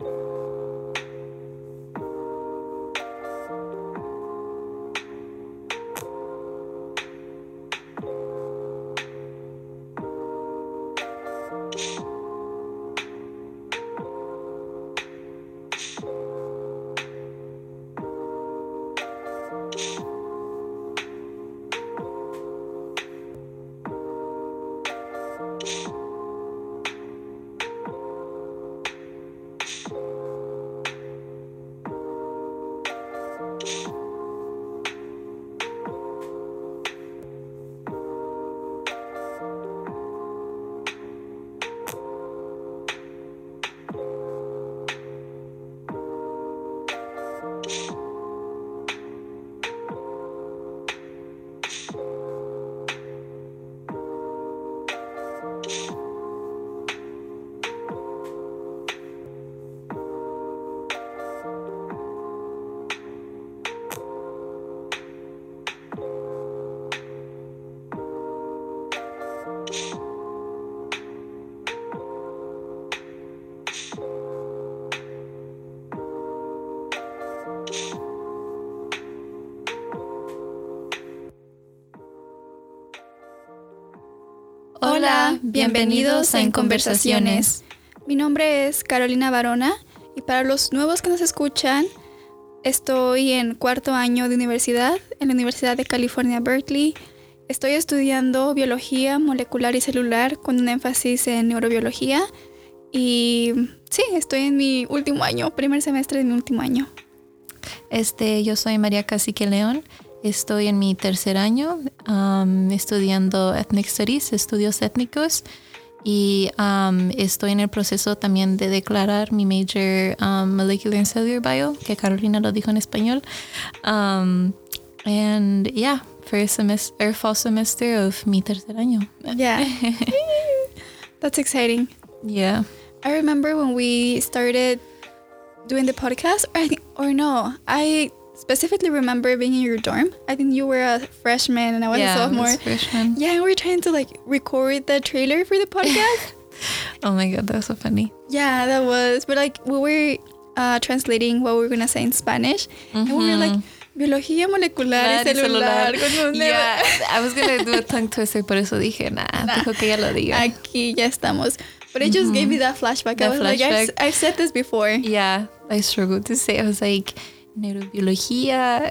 Hola, bienvenidos a En Conversaciones. Mi nombre es Carolina Barona y para los nuevos que nos escuchan, estoy en cuarto año de universidad en la Universidad de California, Berkeley. Estoy estudiando biología molecular y celular con un énfasis en neurobiología y sí, estoy en mi último año, primer semestre de mi último año. Este, yo soy María Cacique León Estoy en mi tercer año um, estudiando Ethnic Studies, estudios étnicos, y um, estoy en el proceso también de declarar mi major um, Molecular and Cellular Bio, que Carolina lo dijo en español. Um, and yeah, first semester, fall semester of mi tercer año. Yeah. That's exciting. Yeah. I remember when we started doing the podcast, or, or no, I specifically remember being in your dorm. I think you were a freshman and I was yeah, a sophomore. Was freshman. Yeah, and we were trying to like record the trailer for the podcast. oh my god, that was so funny. Yeah, that was. But like we were uh, translating what we were gonna say in Spanish, mm-hmm. and we were like. Biología molecular y celular. celular. yeah, I was gonna do a tongue twister, por eso dije, nah, nah. dijo que ya lo diga. Aquí ya estamos. But it just mm-hmm. gave me that flashback. That I was flashback. like, I've, I've said this before. Yeah, I struggled to say. I was like, neurobiología.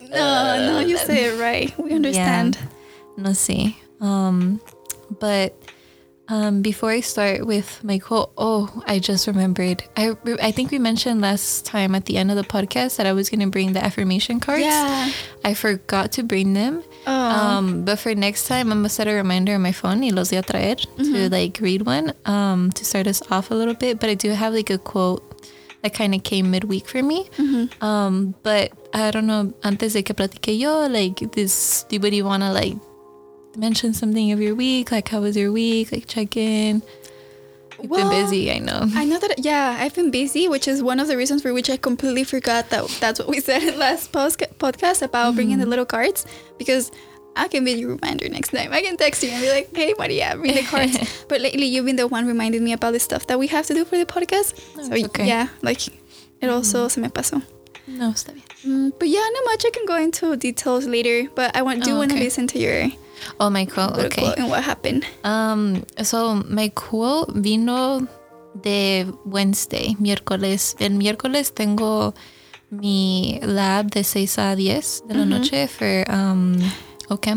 No, no, you say it right. We understand. Yeah, no sé. Um, but um, before I start with my quote, oh, I just remembered. I I think we mentioned last time at the end of the podcast that I was gonna bring the affirmation cards. Yeah. I forgot to bring them. Oh. Um, but for next time, I'm gonna set a reminder on my phone. Y los voy a traer mm-hmm. to like read one. Um, to start us off a little bit. But I do have like a quote that kind of came midweek for me. Mm-hmm. Um, but I don't know, antes de que platique yo, like this, do you want to like mention something of your week? Like, how was your week? Like, check in. You've well, been busy, I know. I know that, yeah, I've been busy, which is one of the reasons for which I completely forgot that that's what we said in last podcast about mm-hmm. bringing the little cards because I can be your reminder next time. I can text you and be like, hey, Maria, bring the cards. but lately, you've been the one reminding me about the stuff that we have to do for the podcast. No, so, okay. yeah, like, it mm. also se me pasó. No, está bien. Mm, but yeah, not much. I can go into details later. But I want, do oh, want to listen to your Oh, my quote. Okay. Quote and what happened. Um, so my quote vino de Wednesday, miércoles. El miércoles tengo mi lab de 6 a 10 de la mm -hmm. noche for um, Okay.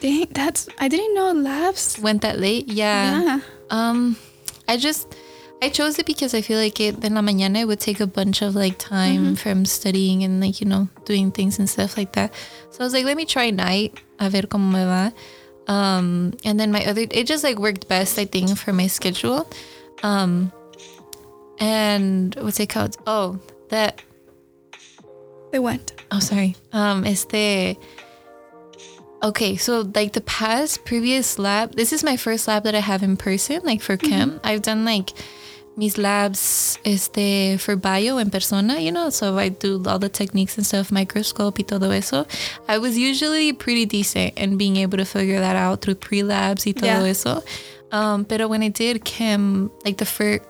Dang, that's I didn't know labs went that late. Yeah. Yeah. Um, I just I chose it because I feel like it in la mañana it would take a bunch of like time mm-hmm. from studying and like you know doing things and stuff like that. So I was like, let me try night. A ver cómo me va. Um, and then my other it just like worked best I think for my schedule. Um, and what's it called? Oh, that. They went. Oh, sorry. Um, este Okay, so like the past previous lab, this is my first lab that I have in person, like for chem. Mm-hmm. I've done like mis labs este for bio en persona, you know, so I do all the techniques and stuff, microscope y todo eso. I was usually pretty decent in being able to figure that out through pre-labs y todo yeah. eso. Um, pero when I did chem, like the first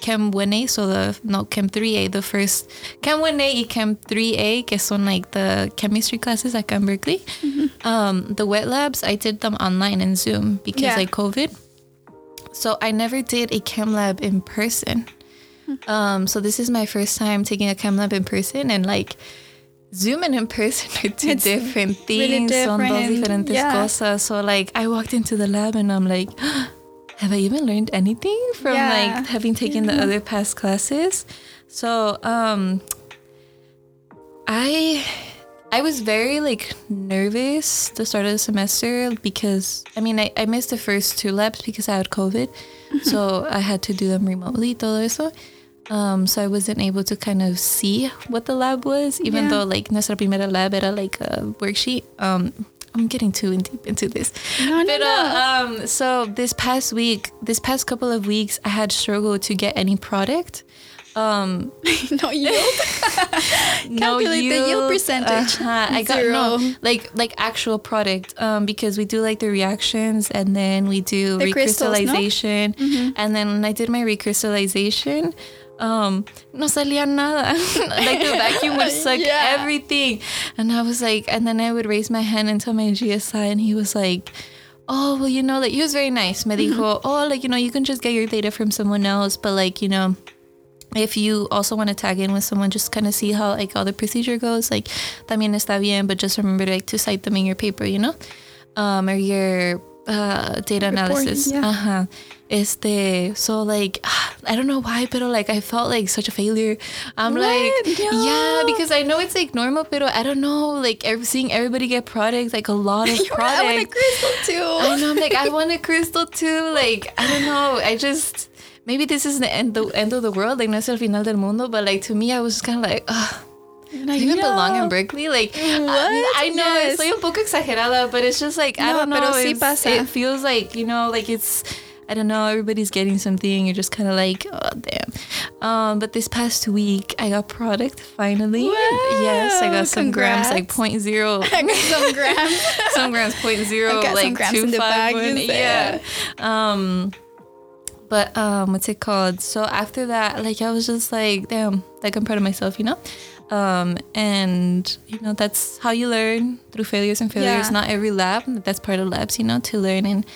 Chem 1A, so the no Chem 3A, the first Chem 1A and Chem 3A, que son like the chemistry classes at in Berkeley. Mm-hmm. Um, the wet labs, I did them online in Zoom because Yeah. like COVID. So I never did a chem lab in person. Um, so this is my first time taking a chem lab in person and like Zoom and in person are two It's different really things. Son dos different, diferentes yeah. cosas. So like I walked into the lab and I'm like, have I even learned anything from Yeah. like having taken the other past classes? So um I I was very like nervous the start of the semester because I mean I, I missed the first two labs because I had COVID. so I had to do them remotely, todo eso. Um, so I wasn't able to kind of see what the lab was, even Yeah. though like nuestra primera lab era like a worksheet. Um, I'm getting too in deep into this. No, no, But no. uh, um, so this past week, this past couple of weeks, I had struggled to get any product. Um, no yield. Calculate the yield percentage. uh-huh. I got no like like actual product. Um, because we do like the reactions and then we do The crystals, no? Mm-hmm. recrystallization, and then when I did my recrystallization. Um, no salía nada. like the vacuum would suck Yeah. everything. And I was like, and then I would raise my hand and tell my GSI, and he was like, oh, well, you know, like, he was very nice. Me Mm-hmm. dijo, oh, like, you know, you can just get your data from someone else, but like, you know, if you also want to tag in with someone, just kind of see how like all the procedure goes. Like, también está bien, but just remember like to cite them in your paper, you know, um, or your uh, data analysis. yeah. Uh-huh. Este, so like, I don't know why, but like I felt like such a failure. I'm What? like, yeah, because I know it's like normal, but I don't know, like ev- seeing everybody get products, like a lot of products. I want a crystal too. I know. I'm like, I want a crystal too. Like, I don't know. I just maybe this is the end the end of the world. Like, no es el final del mundo. But like to me, I was kind of like, ugh. Like, Do you even belong no. in Berkeley? Like, I, What? I know Yes. soy un poco exagerada, but it's just like I don't know. pero sí pasa. It feels like you know, like it's. I don't know. Everybody's getting something. You're just kind of like, oh damn. Um, but this past week, I got product finally. yes, I got some grams, like point zero. I got some grams. some grams point zero I got some like grams two in the five bag, one. yeah um but um what's it called so after that like i was just like damn like i'm proud of myself you know um and you know that's how you learn through failures and failures Yeah. not every lab that's part of labs you know to learn and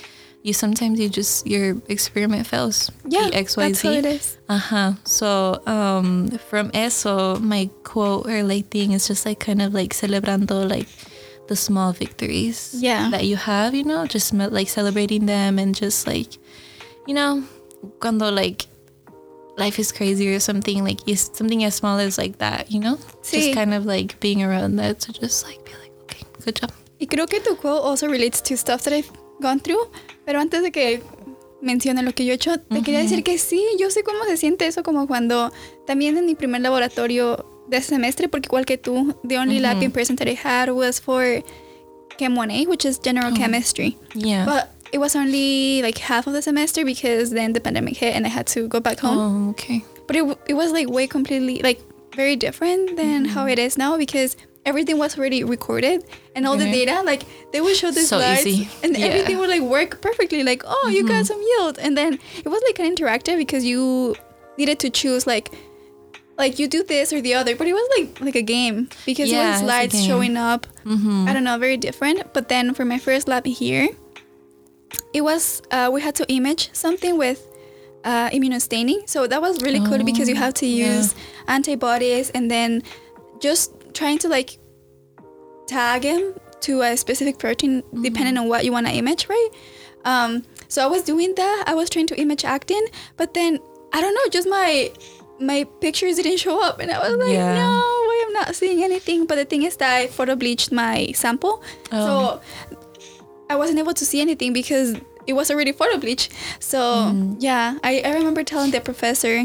you sometimes you just your experiment fails Yeah, xyz that's how it is. uh-huh. So um from eso, my quote or like thing is just like kind of like celebrando like the small victories Yeah. that you have, you know, just like celebrating them and just like, you know, cuando like life is crazy or something like something as small as like that, you know, Sí. just kind of like being around that to just like be like, okay, good job. Y creo que tu quote also relates to stuff that I've gone through. Pero antes de que mencione lo que yo he hecho, te quería decir que sí, yo sé cómo se siente eso, como cuando también en mi primer laboratorio de semestre, porque igual que tú, the only lab in person that I had was for Chem 1A, which is general chemistry. Yeah. But it was only like half of the semester because then the pandemic hit and I had to go back home. oh, okay. But it, it was like way completely, like very different than how it is now because everything was already recorded and all the Mhm. data, like they would show the So slides easy. and Yeah. everything would like work perfectly. Like, oh, you got some yield. And then it was like of interactive because you needed to choose like, like you do this or the other, but it was like like a game because Yeah, it was slides showing up. Mm-hmm. I don't know, very different. But then for my first lab here, it was uh, we had to image something with uh, immunostaining. So that was really cool because you Oh, have to yeah. use antibodies and then just trying to like tag him to a specific protein Mm-hmm. depending on what you want to image, right? Um, so I was doing that. I was trying to image actin, but then I don't know, just my my pictures didn't show up, and I was like, Yeah. no, I am not seeing anything. But the thing is that I photo bleached my sample, Oh. so I wasn't able to see anything because it was already photo bleach. So Mm. yeah, I, I remember telling the professor.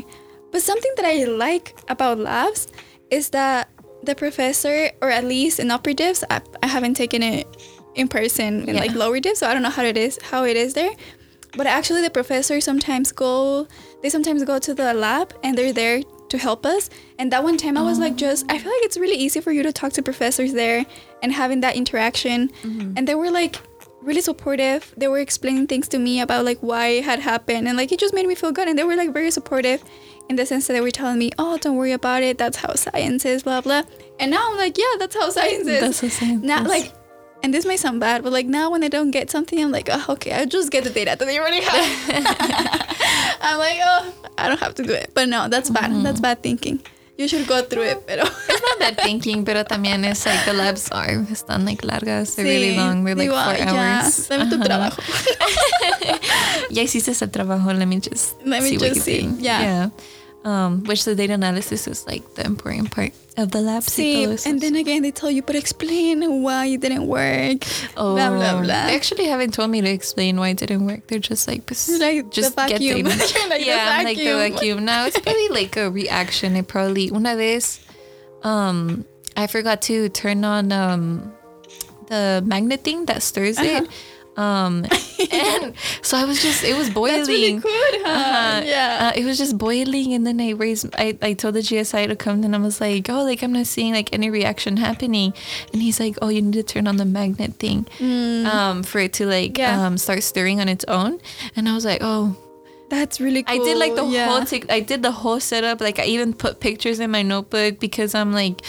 But something that I like about labs is that the professor, or at least in upper divs, I, I haven't taken it in person in Yeah. like lower divs, so I don't know how it is how it is there. But actually, the professors sometimes go. They sometimes go to the lab and they're there to help us. And that one time, I was like, oh. just I feel like it's really easy for you to talk to professors there and having that interaction. Mm-hmm. And they were like, really supportive. They were explaining things to me about like why it had happened, and like it just made me feel good. And they were like very supportive in the sense that they were telling me, "Oh, don't worry about it. That's how science is." Blah blah. And now I'm like, "Yeah, that's how science is." That's the same. Now, Yes. like, and this may sound bad, but like now when I don't get something, I'm like, oh, okay, I'll just get the data that they already have. I'm like, oh, I don't have to do it. But no, that's bad. That's bad thinking. You should go through it, pero. It's not bad thinking, pero también es like the labs are están like largas, they're really Sí, long, they're like digo, four "Ay, ya, hours. dame tu trabajo. Ya hiciste ese trabajo, let me just Let me see what just you see, think. yeah. Um, which the data analysis is like the important part of the lab. See, and then again, they tell you, but explain why it didn't work. Oh, blah, blah, blah. They actually haven't told me to explain why it didn't work. They're just like, Like the just get vacuum. the like, yeah, I'm like the vacuum. vacuum. No, it's probably like a reaction. It probably una vez, um, I forgot to turn on um the magnet thing that stirs it. Um, and so I was just it was boiling. That's really good, huh? Uh-huh. Yeah. Uh, it was just boiling, and then I raised. I, I told the GSI to come, and I was like, "Oh, like I'm not seeing like any reaction happening." And he's like, "Oh, you need to turn on the magnet thing, um, for it to like Mm. Yeah. um start stirring on its own." And I was like, "Oh, That's really cool. I did like the yeah. whole tic- I did the whole setup. Like I even put pictures in my notebook because I'm like,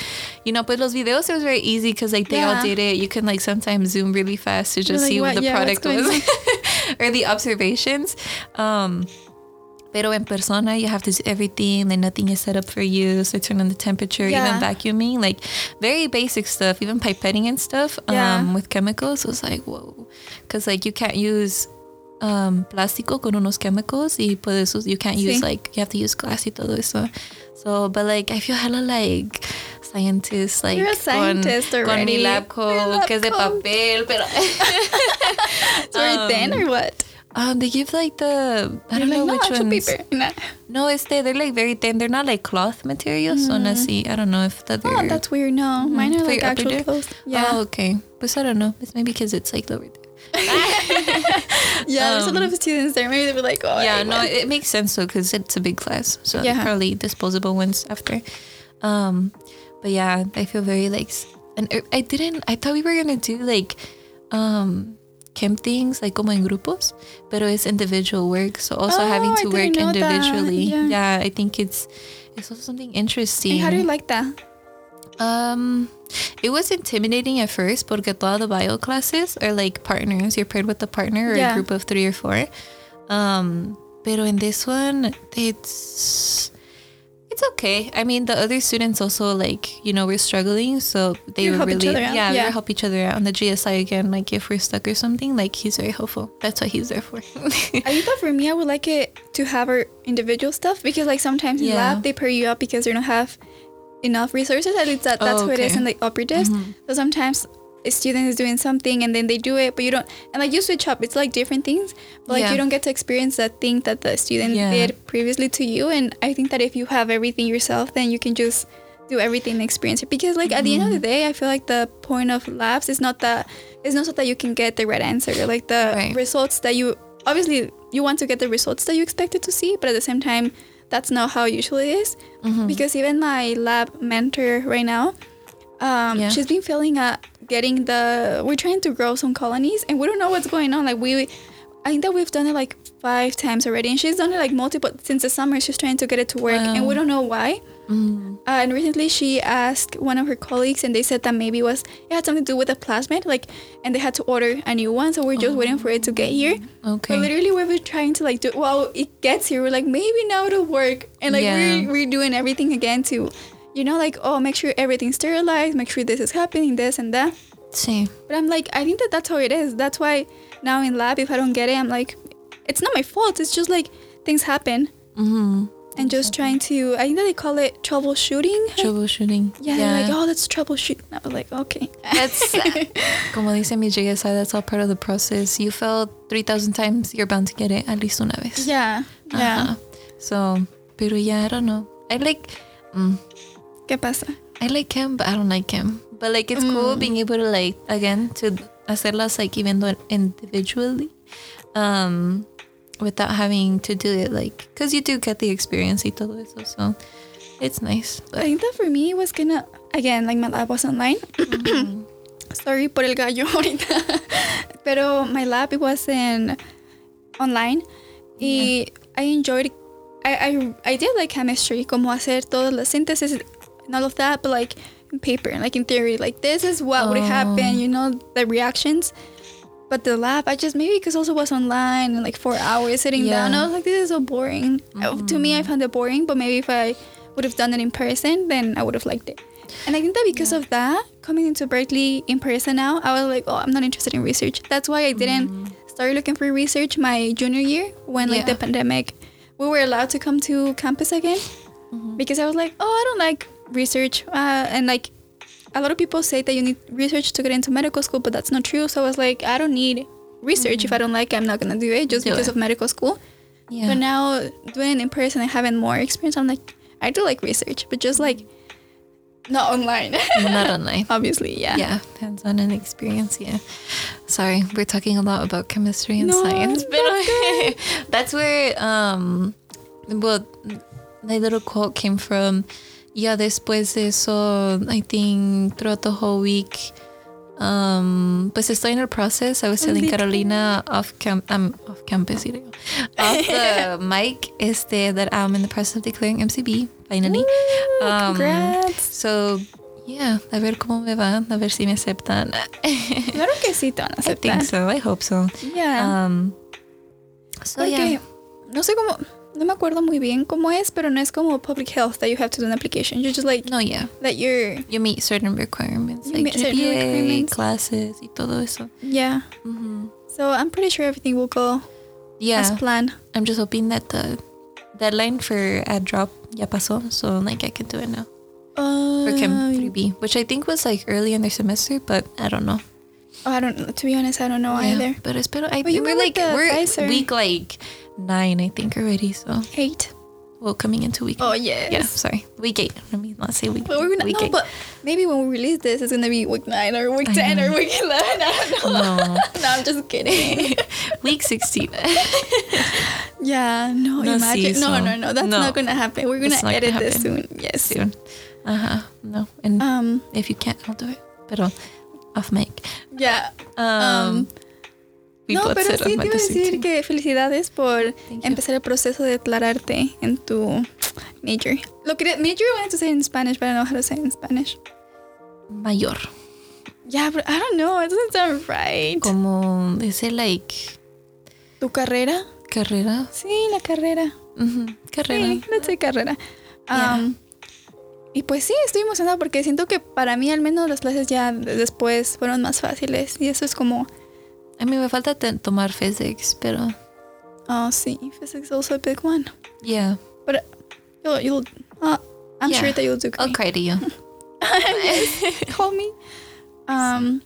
you know, but los videos it was very easy because like they all did it. You can like sometimes zoom really fast to just like, see what, what- the yeah, product was or the observations. Um, Pero en persona, you have to do everything. Like nothing is set up for you. So turn on the temperature, Yeah. even vacuuming, like very basic stuff, even pipetting and stuff. Yeah. Um, with chemicals, it was like whoa, because like you can't use um plástico con unos chemicals y por eso you can't use Sí. like you have to use glass y todo eso. So, but like I feel hella like scientist, like You're a con- scientist con, mi already. lab coat que es de papel, pero It's very um, thin or what? um they give like the I You're don't know like, which no, actual ones. paper. Nah. No, it's they they're like very thin. They're not like cloth materials. So así, I don't know if that. Oh, that's weird. No, mine are like actual clothes. Yeah. Oh, okay. But I don't know. It's maybe because it's like lower yeah, there's a lot um, of students there. Maybe they were like, oh, yeah, I no, went. it makes sense though because it's a big class, so Yeah. probably disposable ones after. Um, but yeah, I feel very like, and I- I didn't. I thought we were gonna do like, um, chem things like como en grupos, pero it's individual work. So also Oh, having to work didn't know that. individually. Yeah. Yeah. I think it's it's also something interesting. And how do you like that? Um, it was intimidating at first but porque todas the bio classes are like partners. You're paired with a partner or Yeah. a group of three or four. Um, pero in this one, it's it's okay. I mean, the other students also like you know we're struggling, so they were really other out, yeah, yeah. we help each other out. On the GSI again, like if we're stuck or something, like he's very helpful. That's what he's there for. I thought for me, I would like it to have our individual stuff because, like, sometimes in Yeah. lab they pair you up because they don't have enough resources. At least that, that's Oh, what it is in the upper divs. So sometimes a student is doing something and then they do it, but you don't, and like you switch up. It's like different things, but like Yeah. you don't get to experience that thing that the student Yeah. did previously to you. And I think that if you have everything yourself, then you can just do everything and experience it. Because like at the end of the Mm-hmm. day, I feel like the point of labs is not that it's not so that you can get the right answer. Like the Right. results that you obviously you want to get the results that you expected to see, but at the same time, that's not how it usually is. Mm-hmm. Because even my lab mentor right now, um, Yeah. she's been failing at getting the. We're trying to grow some colonies, and we don't know what's going on. Like we, I think that we've done it like five times already, and she's done it like multiple since the summer. She's trying to get it to work, and we don't know why. Mm. Uh, and recently, she asked one of her colleagues, and they said that maybe it was it had something to do with the plasmid, like, and they had to order a new one. So we're just waiting for it to get here. Okay. But literally, we were trying to like do. Well, it gets here. We're like, maybe now it'll work, and like Yeah. we're we're doing everything again to, you know, like oh, make sure everything's sterilized, make sure this is happening, this and that. Sí. But I'm like, I think that that's how it is. That's why now in lab, if I don't get it, I'm like, it's not my fault. It's just like things happen, Mm-hmm. And just trying to. I think they call it troubleshooting. Troubleshooting. Yeah, they're like, oh, that's troubleshooting. I was like, okay. That's como dice mi GSI, that's all part of the process. You failed 3,000 times, you're bound to get it at least una vez. yeah, yeah. Ajá. So, pero yeah, I don't know. I like, mm, ¿Qué pasa? I like him, but I don't like him. But like, it's Mm. cool being able to like, again, to hacerlas like even though individually, um, without having to do it like, cause you do get the experience y todo eso. So, it's nice. I think that for me it was gonna again like my lab was online, mm-hmm. sorry por el gallo ahorita, pero my lab it was in online y I enjoyed I, I I did like chemistry, como hacer todas las síntesis and all of that, but like in paper, like in theory, like this is what would Oh. happen, you know, the reactions. But the lab, I just maybe because also was online and like four hours sitting down, Yeah. I was like, this is so boring. Uh, To me, I found it boring, but maybe if I would have done it in person, then I would have liked it. And I think that because of that, coming into Berkeley in person now, I was like, oh, I'm not interested in research. That's why I didn't start looking for research my junior year when like the pandemic, we were allowed to come to campus again because I was like, oh, I don't like research. Uh, and like a lot of people say that you need research to get into medical school, but that's not true. So I was like, I don't need research. If I don't like it, I'm not going to do it just Do because it. of medical school. Yeah. But now doing it in person and having more experience, I'm like, I do like research, but just like not online. Not online. Obviously, yeah. Yeah, hands on and experience. Yeah. Sorry, we're talking a lot about chemistry and No, science, but that's where um, well, the little quote came from. Yeah, después de eso, I think throughout the whole week, um, pues estoy en el process. I was telling. Carolina off camp, um, off campus, y digo, off the mic, este, that I'm in the process of declaring MCB finally. Woo, Um, congrats. So, yeah, a ver cómo me va, a ver si me aceptan. Claro que sí te van a I think aceptar. so. I hope so. Yeah. Um, so Porque yeah, no sé cómo, no me acuerdo muy bien cómo es, pero no es como public health that you have to do an application. You're just like no, yeah, that you're you meet certain requirements like meet certain GPA, requirements. classes y todo eso. yeah. hmm So I'm pretty sure everything will go Yeah, as planned. I'm just hoping that the deadline for ad drop ya pasó, so like I can do it now Uh, for Chem 3B, which I think was like early in their semester, but I don't know. Oh, I don't. To be honest, I don't know Yeah, either. But espero, I But you we're like we're Pfizer. week like nine, I think already. So Eight. well, coming into week. Oh yes. Yeah, sorry. Week eight. Let me not say week. But we're gonna week no, eight. but maybe when we release this, it's gonna be week nine or week I ten know. or week eleven. I don't know. no, no, I'm just kidding. week sixteen. yeah, no, No, imagine. no, so- no, no, that's no. not gonna happen. We're gonna edit gonna this soon. Yes. Soon. Uh huh. No, and Um. if you can't, I'll do it. Pero off mic. Yeah. Um, Um, no, pero sí te iba a decir que felicidades por Thank you. empezar el proceso de declararte en tu major. Lo que major I wanted to say in Spanish, but I don't know how to say it in Spanish. Mayor. Yeah, but I don't know. It doesn't sound right. Como dice like ¿Tu carrera? carrera. Sí, la carrera. Carrera. Sí, let's say carrera. Yeah. Y pues sí, estoy emocionada porque siento que para mí al menos las clases ya de- después fueron más fáciles y eso es como, A mí me falta tomar physics, pero oh sí, physics is also a big one. yeah. But you'll, you'll uh, I'm Yeah. sure that you'll do I'll great. cry to you. Call me. Um,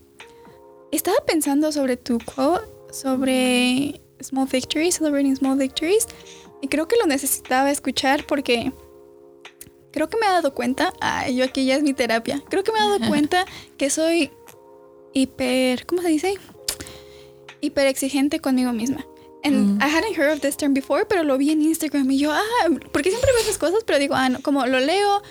estaba pensando sobre tu quote, sobre small victories, celebrating small victories, y creo que lo necesitaba escuchar porque creo que me he dado cuenta, ay, yo aquí ya es mi terapia, creo que me he dado cuenta que soy hiper, ¿cómo se dice? Hiper exigente conmigo misma. And Mm. I hadn't heard of this term before, pero lo vi en Instagram y yo, ah, porque siempre veo esas cosas, pero digo, ah, no, como lo leo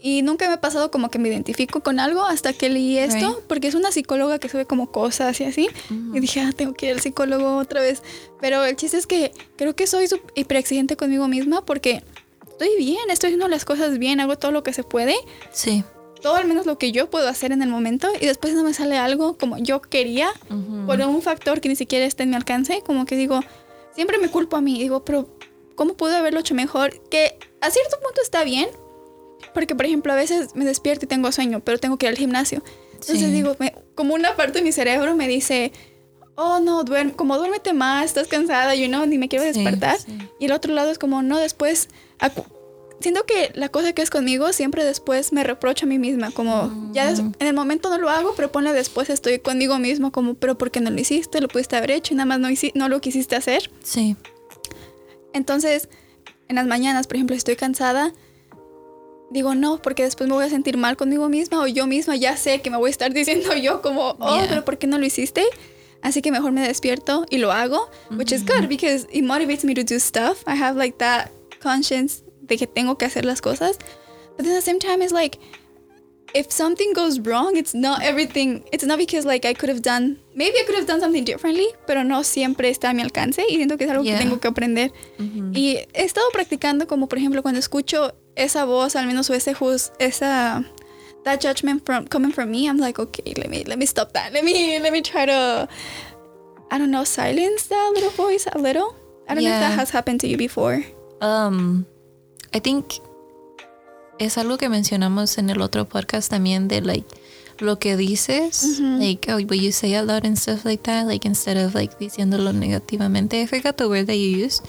y nunca me ha pasado como que me identifico con algo hasta que leí esto, Right. porque es una psicóloga que sube como cosas y así. Y dije, ah, tengo que ir al psicólogo otra vez. Pero el chiste es que creo que soy hiper exigente conmigo misma porque estoy bien, estoy haciendo las cosas bien, hago todo lo que se puede, Sí. todo al menos lo que yo puedo hacer en el momento y después no me sale algo como yo quería por un factor que ni siquiera está en mi alcance, como que digo, siempre me culpo a mí, digo, pero ¿cómo pude haberlo hecho mejor? Que a cierto punto está bien, porque por ejemplo a veces me despierto y tengo sueño, pero tengo que ir al gimnasio. Entonces Sí. digo, me- como una parte de mi cerebro me dice, oh no, duerme, como duérmete más, estás cansada, you know, ni me quiero Sí, despertar. sí. Y el otro lado es como, no, después, siento que la cosa que es conmigo siempre después me reprocho a mí misma, como ya Mm. en el momento no lo hago, pero ponle después estoy conmigo mismo como, pero ¿por qué no lo hiciste? Lo pudiste haber hecho y nada más no, no lo quisiste hacer. Sí. Entonces, en las mañanas, por ejemplo, si estoy cansada, digo no, porque después me voy a sentir mal conmigo misma o yo misma ya sé que me voy a estar diciendo yo como, oh, Yeah. pero ¿por qué no lo hiciste? Así que mejor me despierto y lo hago, which is good because it motivates me to do stuff. I have like that conscience de que tengo que hacer las cosas. But then at the same time, it's like, if something goes wrong, it's not everything. It's not because like I could have done. Maybe I could have done something differently, pero no siempre está a mi alcance y siento que es algo Yeah. que tengo que aprender. Y he estado practicando como por ejemplo cuando escucho esa voz, al menos o ese juz, esa that judgment from coming from me, I'm like, okay, let me let me stop that. Let me let me try to I don't know, silence that little voice a little. I don't know if that has happened to you before. Um, I think es algo que mencionamos en el otro podcast también de like lo que dices, like oh, what you say out loud and stuff like that, like instead of like diciéndolo negativamente. I forgot the word that you used,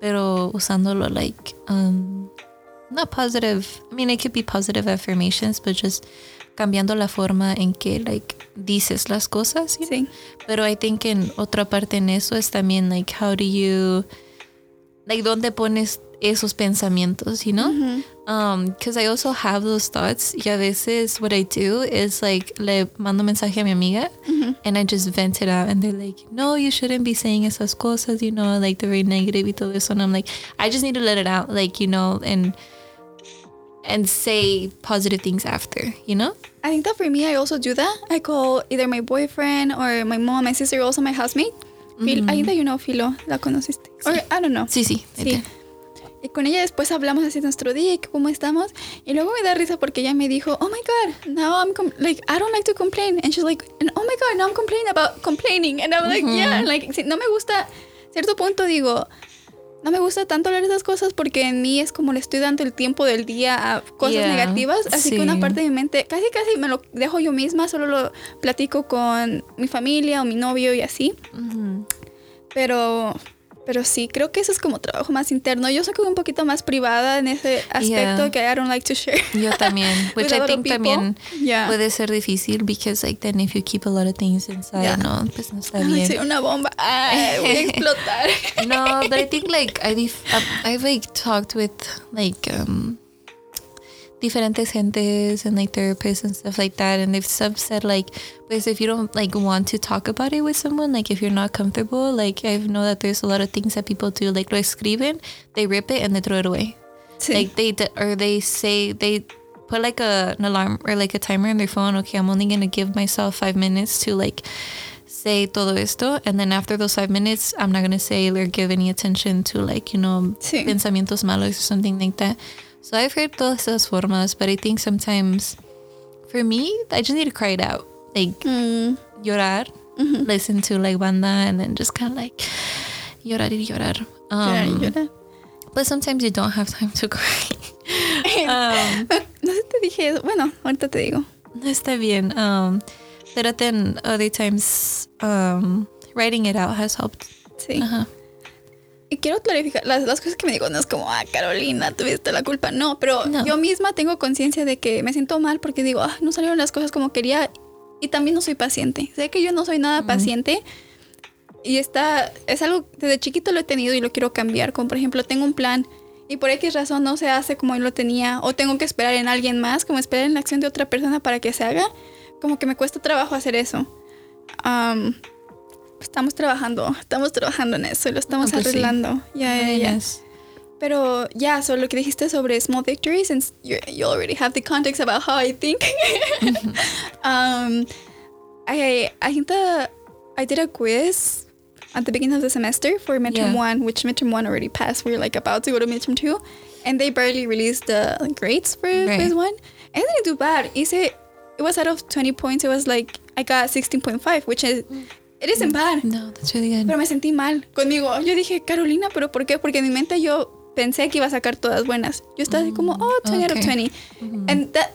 pero usándolo like um, not positive. I mean, it could be positive affirmations, but just cambiando la forma en que like dices las cosas. you know? Sí. Pero I think en otra parte en eso es también like how do you like dónde pones esos pensamientos, you know? Um, because I also have those thoughts. Y a veces what I do is like le mando mensaje a mi amiga and I just vent it out and they're like, no, you shouldn't be saying esas cosas, you know, like they're very negative y todo eso. And I'm like, I just need to let it out, like, you know, and and say positive things after, you know? I think that for me, I also do that. I call either my boyfriend or my mom, my sister, also my housemate. Phil, you know Philo, la conociste. Or I don't know. Sí, sí. Sí. Y con ella después hablamos así nuestro día cómo estamos. Y luego me da risa porque ella me dijo, oh my God, now I'm like, I don't like to complain. And she's like, and oh my God, now I'm complaining about complaining. And I'm like, yeah, like, si no me gusta, cierto punto digo, no me gusta tanto hablar de esas cosas porque en mí es como le estoy dando el tiempo del día a cosas Yeah, negativas. Así que una parte de mi mente, casi casi me lo dejo yo misma, solo lo platico con mi familia o mi novio y así. Pero, pero sí, creo que eso es como trabajo más interno. Yo soy como un poquito más privada en ese aspecto Yeah. que I don't like to share. Yo también, which I think también Yeah. puede ser difícil because like then if you keep a lot of things inside, Yeah. no, pues no está bien. soy una bomba. Ay, voy a explotar. no, but I think like I've I've like talked with like um diferentes gentes and like therapists and stuff like that, and they've some said like, pues if you don't like want to talk about it with someone, like if you're not comfortable, like I know that there's a lot of things that people do, like lo escriben, they rip it and they throw it away. Sí. Like they or they say they put like a, an alarm or like a timer on their phone. Okay, I'm only gonna give myself five minutes to like say todo esto, and then after those five minutes, I'm not gonna say or give any attention to like you know Sí. pensamientos malos or something like that. So I've heard todas esas formas, but I think sometimes for me, I just need to cry it out, like Mm, llorar, listen to like banda, and then just kind of like llorar y llorar. Um, llorar. But sometimes you don't have time to cry. um, No sé te dije eso. Bueno, ahorita te digo. no está bien. Um, but then other times, um, writing it out has helped. Sí. Ajá. Y quiero clarificar, las, las cosas que me digo no es como, ah, Carolina, tuviste la culpa. No, pero No. yo misma tengo conciencia de que me siento mal porque digo, ah, no salieron las cosas como quería. Y también no soy paciente. Sé que yo no soy nada paciente. Y está, es algo, desde chiquito lo he tenido y lo quiero cambiar. Como por ejemplo, tengo un plan y por X razón no se hace como yo lo tenía. O tengo que esperar en alguien más, como esperar en la acción de otra persona para que se haga. Como que me cuesta trabajo hacer eso. Am, estamos trabajando, estamos trabajando en eso y lo estamos Ah, pues sí. arreglando. Ya, ya, ya. Yes. Pero ya, so lo que dijiste sobre small victories, since you, you already have the context about how I think. um, I I think that I did a quiz at the beginning of the semester for midterm Yeah. one, which midterm one already passed. We were like about to go to midterm two, and they barely released the grades for Right. quiz one. And I didn't do bad. Hice, it was out of 20 points. It was like I got 16.5, which is it isn't bad. No, that's really good. Pero me sentí mal conmigo. Yo dije, Carolina, ¿pero por qué? Porque en mi mente yo pensé que iba a sacar todas buenas. Yo estaba así como, oh, 20 out of okay. 20. And that,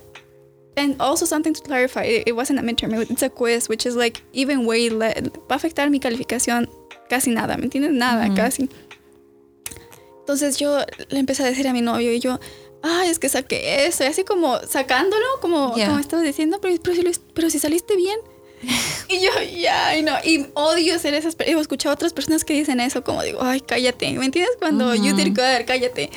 and also something to clarify, it, it wasn't a midterm, it- it's a quiz, which is like even way, le- va a afectar mi calificación casi nada, ¿me entiendes? Nada, casi. Entonces yo le empecé a decir a mi novio y yo, ay, es que saqué eso, y así como sacándolo, como, Yeah. como estabas diciendo, pero, pero, si pero si saliste bien. Y yo, ya, y no, y odio ser esas personas. He escuchado a otras personas que dicen eso, como digo, ay, cállate. ¿Me entiendes? Cuando you did good, cállate.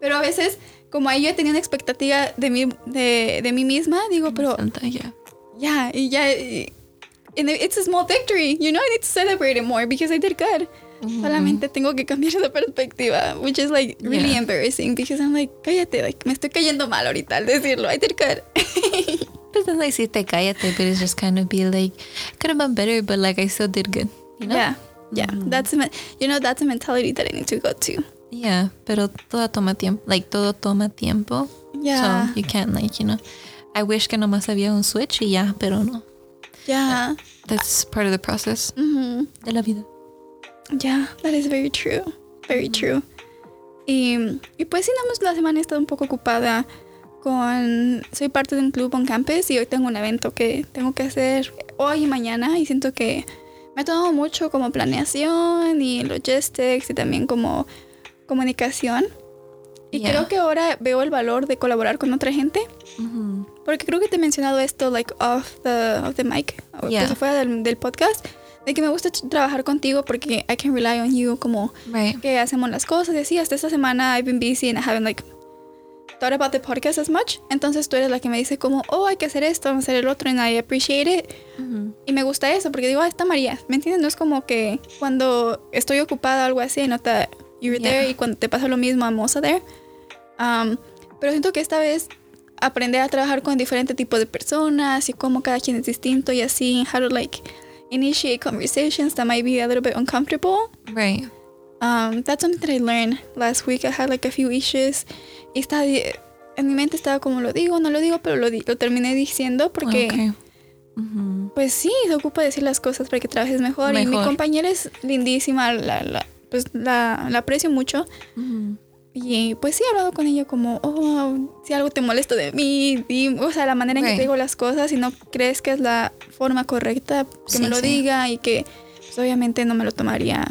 Pero a veces, como ahí yo tenía una expectativa de mí, de, de mí misma, digo, pero Santa, yeah. ya, y ya. y- and it's a small victory, you know, I need to celebrate it more because I did good. Solamente tengo que cambiar esa perspectiva, which is like really Yeah. embarrassing because I'm like, cállate, like me estoy cayendo mal ahorita al decirlo. I did good. But then like decirte cállate, but it's just kind of be like, could have been better, but like I still did good. You know? Yeah, yeah. That's a, you know that's a mentality that I need to go to. Yeah, pero todo toma tiempo. Like todo toma tiempo. Yeah, So you can't like, you know. I wish que nomás había un switch y ya, pero no. yeah, That's part of the process mhm, de la vida. yeah. That is very true, very true. Y, y pues sí, la semana he estado un poco ocupada con... Soy parte de un club on campus y hoy tengo un evento que tengo que hacer hoy y mañana y siento que me ha tomado mucho como planeación y logistics y también como comunicación. Y Yeah. creo que ahora veo el valor de colaborar con otra gente. Porque creo que te he mencionado esto, like, off the, off the mic, o Yeah. pues, fuera del, del podcast, de que me gusta trabajar contigo porque I can rely on you, como Right. que hacemos las cosas y así. Hasta esta semana I've been busy and I haven't, like, thought about the podcast as much. Entonces tú eres la que me dice como, oh, hay que hacer esto, vamos a hacer el otro, and I appreciate it. Mhm. Y me gusta eso, porque digo, ah, está María, ¿me entiendes? No es como que cuando estoy ocupada o algo así, no te, you're Yeah. there, y cuando te pasa lo mismo, I'm also there. Um, pero siento que esta vez aprender a trabajar con diferente tipo de personas y cómo cada quien es distinto y así, how to like initiate conversations that might be a little bit uncomfortable. Right. Um, that's something that I learned last week. I had like a few issues. Y estaba, en mi mente estaba como lo digo, no lo digo, pero lo, di- lo terminé diciendo porque Okay. Pues sí, se ocupa decir las cosas para que trabajes mejor. Y mi compañera es lindísima, la, la- pues la, la aprecio mucho. Y pues sí, he hablado con ella como, oh, si algo te molesta de mí, o sea, la manera en que te digo las cosas y no crees que es la forma correcta que me lo sí. diga y que pues, obviamente no me lo tomaría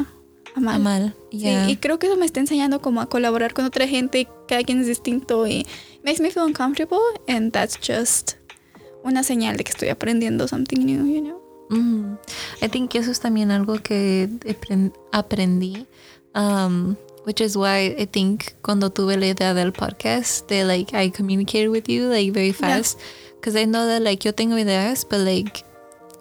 a mal. Mal. Sí, Yeah. y creo que eso me está enseñando como a colaborar con otra gente y cada quien es distinto y makes me feel uncomfortable and that's just una señal de que estoy aprendiendo something new, you know. Mhm. I think eso es también algo que apren- aprendí. Um, which is why I think cuando tuve la idea del podcast, de like I communicated with you like very fast. Because I know that like yo tengo ideas, but like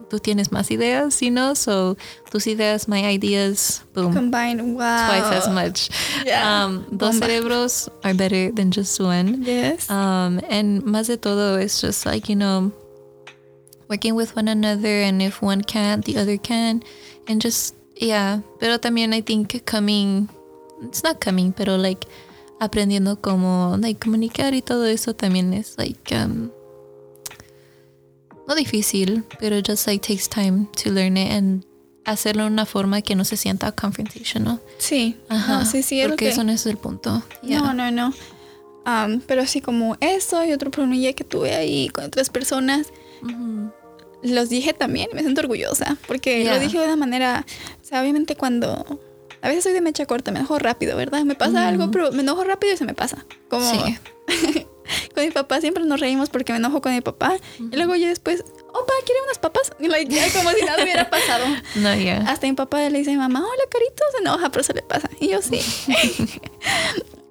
tú tienes más ideas, you know? So tus ideas, my ideas, boom, Combine, wow. twice as much. Yeah. Um, dos cerebros are better than just one. Yes. Um, and más de todo, it's just like, you know, working with one another, and if one can't, the other can. And just, yeah. Pero también, I think, coming, it's not coming, pero like, aprendiendo cómo, like, comunicar y todo eso también es, like, um, no difícil, pero just, like, takes time to learn it and hacerlo de una forma que no se sienta confrontational. sí. Ajá. No, sí, sí, porque que- eso no es el punto. No, Yeah. no, no. Um, pero así como eso y otro problemilla que tuve ahí con otras personas, los dije también me siento orgullosa porque Yeah. lo dije de una manera, o sea, obviamente cuando a veces soy de mecha corta, me enojo rápido, ¿verdad? Me pasa algo, pero me enojo rápido y se me pasa. Como Sí. con mi papá siempre nos reímos porque me enojo con mi papá y luego yo después, opa, ¿quiere unas papas? Y like, ya como si nada hubiera pasado. No, yeah. Hasta mi papá le dice a mi mamá, hola carito, se enoja, pero se le pasa. Y yo sí.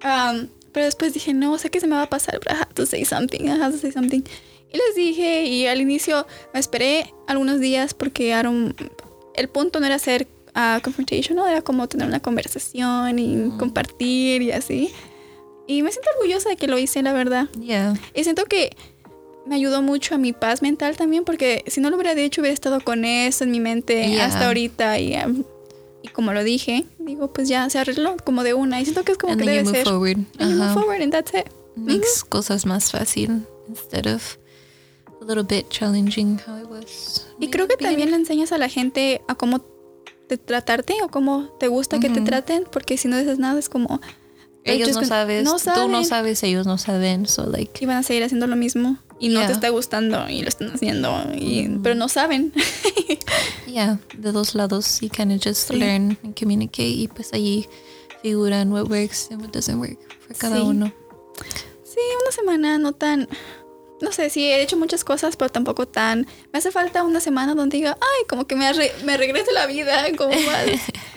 Um, pero después dije, no, sé que se me va a pasar, but I have to say something, I have to say something. Y les dije, y al inicio me esperé algunos días porque un- el punto no era hacer uh, confrontational, era como tener una conversación y compartir y así. Y me siento orgullosa de que lo hice, la verdad. Yeah. Y siento que me ayudó mucho a mi paz mental también, porque si no lo hubiera dicho, hubiera estado con eso en mi mente Yeah. hasta ahorita. Y, um, y como lo dije, digo, pues ya se arregló como de una. Y siento que es como and que then you debe move ser. forward. And you move Ajá. forward and that's it. Makes cosas más fácil instead of a little bit challenging how it was. Y creo que maybe. también le enseñas a la gente a cómo te tratarte o cómo te gusta que te traten, porque si no dices nada es como... ellos no sabes, no tú no saben. sabes, ellos no saben, so like Y van a seguir haciendo lo mismo y no Yeah. te está gustando y lo están haciendo, y, Ujú. pero no saben. yeah, de dos lados you kind of just Sí. learn and communicate y pues ahí figuran what works and what doesn't work for cada Sí. uno. Sí, una semana no tan. No sé, sí, he hecho muchas cosas, pero tampoco tan. Me hace falta una semana donde diga, ay, como que me, arre- me regrese la vida. Como más.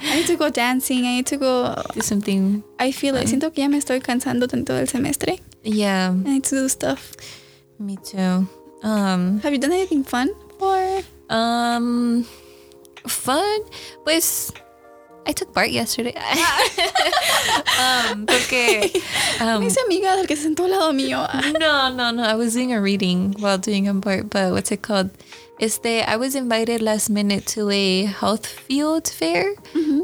I need to go dancing, I need to go. Do something, I feel it. Siento que ya me estoy cansando tanto del semestre. yeah, I need to do stuff. me too. Um, Have you done anything fun? Or. Um, fun, pues I took BART yesterday. um, porque um, amiga del que se sentó al lado mío. no, no, no. I was doing a reading while doing a BART, but what's it called? Este, I was invited last minute to a health field fair,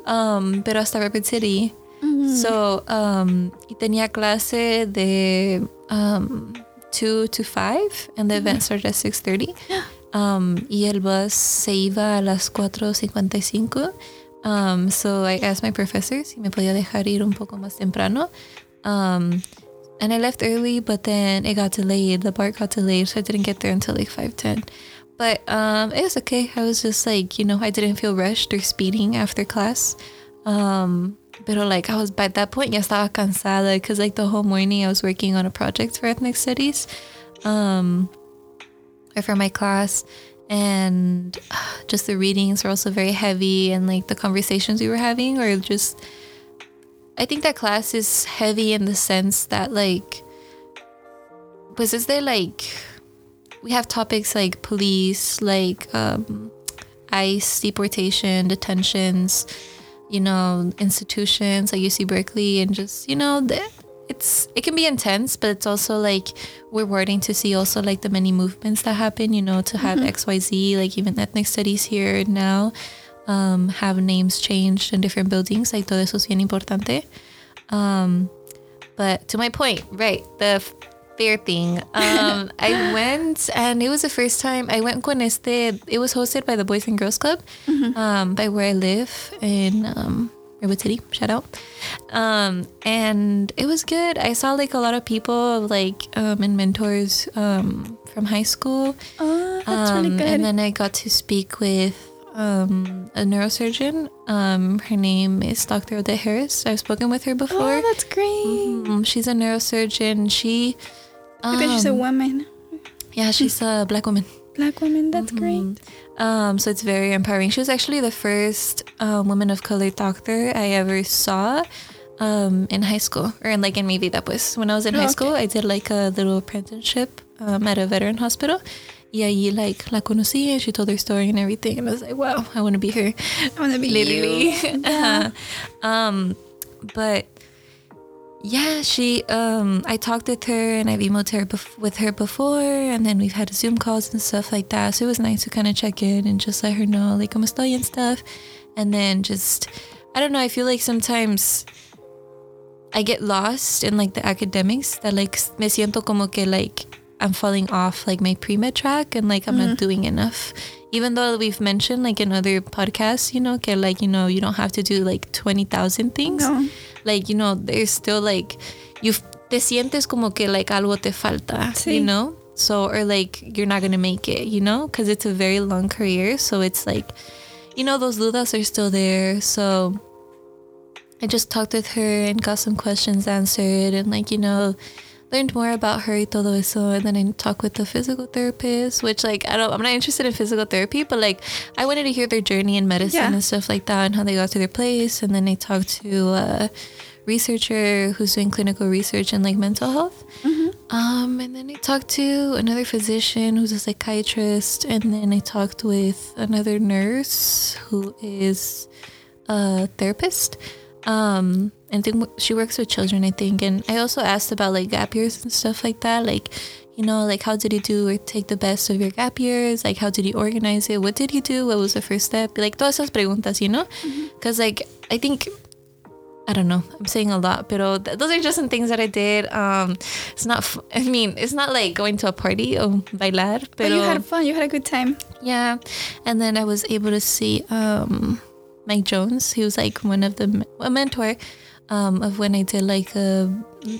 um, pero hasta Rapid City. So, um, y tenía clase de um, 2 to 5, and the event started at 6.30. Um, y el bus se iba a las 4.55. Um, so I asked my professor si me podía dejar ir un poco más temprano. Um, and I left early, but then it got delayed. The BART got delayed, so I didn't get there until like 5.10. But um, it was okay. I was just like, you know, I didn't feel rushed or speeding after class. Um, pero like I was by that point ya estaba cansada because like the whole morning I was working on a project for ethnic studies, um, or for my class, and uh, just the readings were also very heavy, and like the conversations we were having were just. I think that class is heavy in the sense that like, was is there like, we have topics like police, like um, ICE, deportation, detentions you know, institutions like UC Berkeley and just, you know, the, it's it can be intense, but it's also like rewarding to see also like the many movements that happen, you know, to have XYZ, like even ethnic studies here now, um, have names changed in different buildings, like todo eso es bien importante. Um, but to my point, right, the fair thing. Um, I went and it was the first time I went con este. It was hosted by the Boys and Girls Club, um, by where I live in um, Redwood City. Shout out. Um, and it was good. I saw like a lot of people like um, and mentors um, from high school. Oh, that's really Um, good. And then I got to speak with um, a neurosurgeon. Um, her name is Dr. Odette Harris. I've spoken with her before. oh, that's great. Mm, she's a neurosurgeon. She, Because she's a um, woman. yeah, she's a black woman. Black woman, that's great. Um, so it's very empowering. She was actually the first um, woman of color doctor I ever saw um, in high school, or in like in maybe that pues. When I was in Oh, high okay. school, I did like a little apprenticeship um, at a veteran hospital. Y ahí like la conocí and she told her story and everything, and I was like, wow, I want to be her. I want to be literally. you. Uh-huh. um, but yeah, she. Um, I talked with her and I've emailed her bef- with her before, and then we've had Zoom calls and stuff like that. So it was nice to kind of check in and just let her know like I'm estoy and stuff, and then just I don't know. I feel like sometimes. I get lost in like the academics that like me siento como que like I'm falling off like my pre-med track and like I'm not doing enough. Even though we've mentioned like in other podcasts, you know, que like, you know, you don't have to do like 20,000 things. No. Like, you know, there's still like, you te sientes como que like algo te falta, Sí. you know? So, or like you're not going to make it, you know? Because it's a very long career. So it's like, you know, those dudas are still there. So I just talked with her and got some questions answered and like, you know, learned more about her y todo eso. And then I talked with the physical therapist, which like, I don't, I'm not interested in physical therapy, but like I wanted to hear their journey in medicine Yeah. and stuff like that and how they got to their place. And then I talked to a researcher who's doing clinical research in like mental health. Um, and then I talked to another physician who's a psychiatrist, and then I talked with another nurse who is a therapist. Um, and I think she works with children, I think. And I also asked about like gap years and stuff like that. Like, you know, like how did you do or take the best of your gap years? Like, how did you organize it? What did you do? What was the first step? Like, todas esas preguntas, you know? Because, like, I think I don't know. I'm saying a lot, but th- those are just some things that I did. Um, it's not. F- I mean, it's not like going to a party or bailar, But you had fun. You had a good time. yeah. And then I was able to see um, Mike Jones. He was like one of the a mentor um, of when I did like a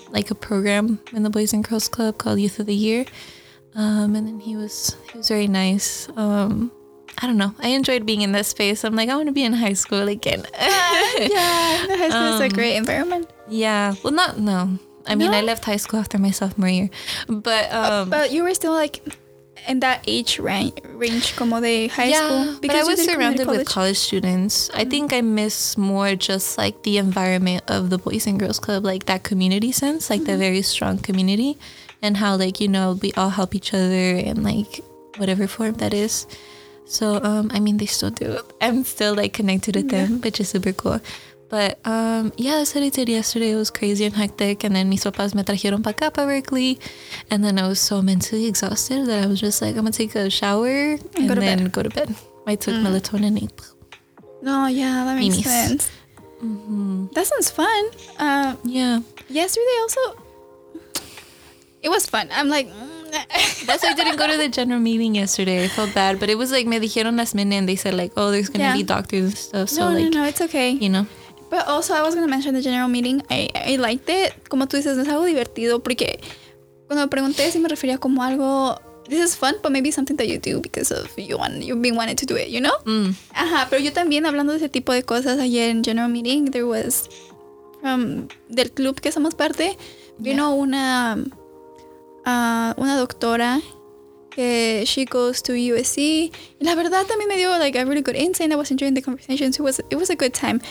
like a program in the Boys and Girls Club called Youth of the Year. Um, and then he was he was very nice. Um, I don't know. I enjoyed being in that space. I'm like, I want to be in high school again. yeah, the high school is a Um, great environment. Yeah. Well, not no. I mean, No? I left high school after my sophomore year, but um, But you were still like in that age range, range como de high yeah, school. but I was surrounded with college students. I think I miss more just like the environment of the Boys and Girls Club, like that community sense, like the very strong community, and how like you know we all help each other in like whatever form that is. So um, I mean, they still do. I'm still like connected with them, which is super cool. But um, yeah, that's what I did yesterday. It was crazy and hectic. And then mis papás me trajeron para acá, para Berkeley. And then I was so mentally exhausted that I was just like, I'm going to take a shower and, go to then bed. go to bed. I took melatonin and No, yeah, that makes sense. That sounds fun. Uh, yeah. yesterday also, it was fun. I'm like, mm. That's why I didn't go to the general meeting yesterday. I felt bad. But it was like, me dijeron last minute and they said like, oh, there's going to Yeah. be doctors and stuff. So no, like, no, no, it's okay. you know. But also, I was gonna mention the general meeting. I, I liked it. Como tú dices, es algo divertido porque cuando me pregunté si me refería como algo. This is fun, but maybe something that you do because of you want you've been wanting to do it, you know? Mm. Ajá, pero yo también hablando de ese tipo de cosas ayer en general meeting, there was from del club que somos parte, vino una ah, una doctora que she goes to USC. Y la verdad también me dio like a really good insight. I was enjoying the conversation. So it was it was a good time.